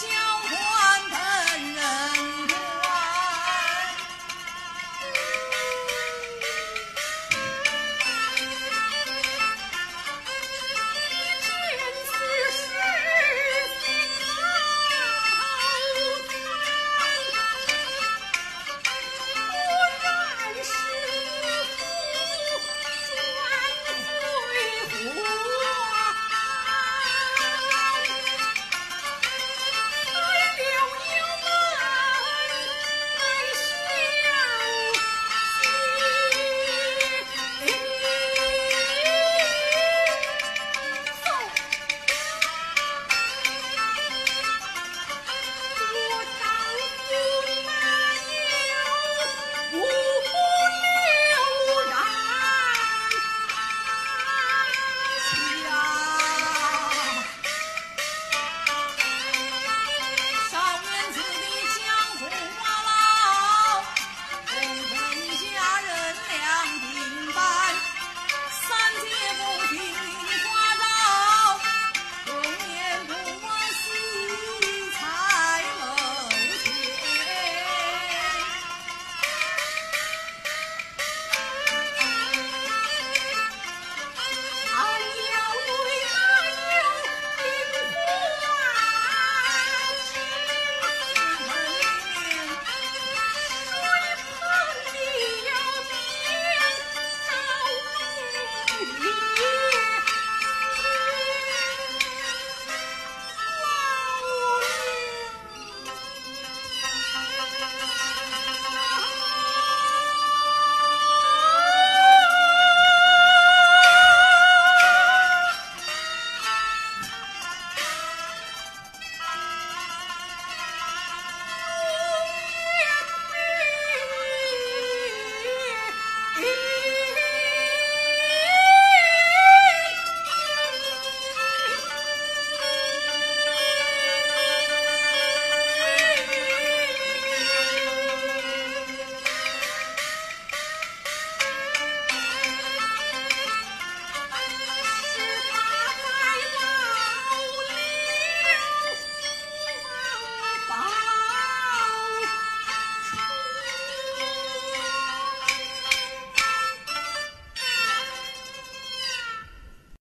小伙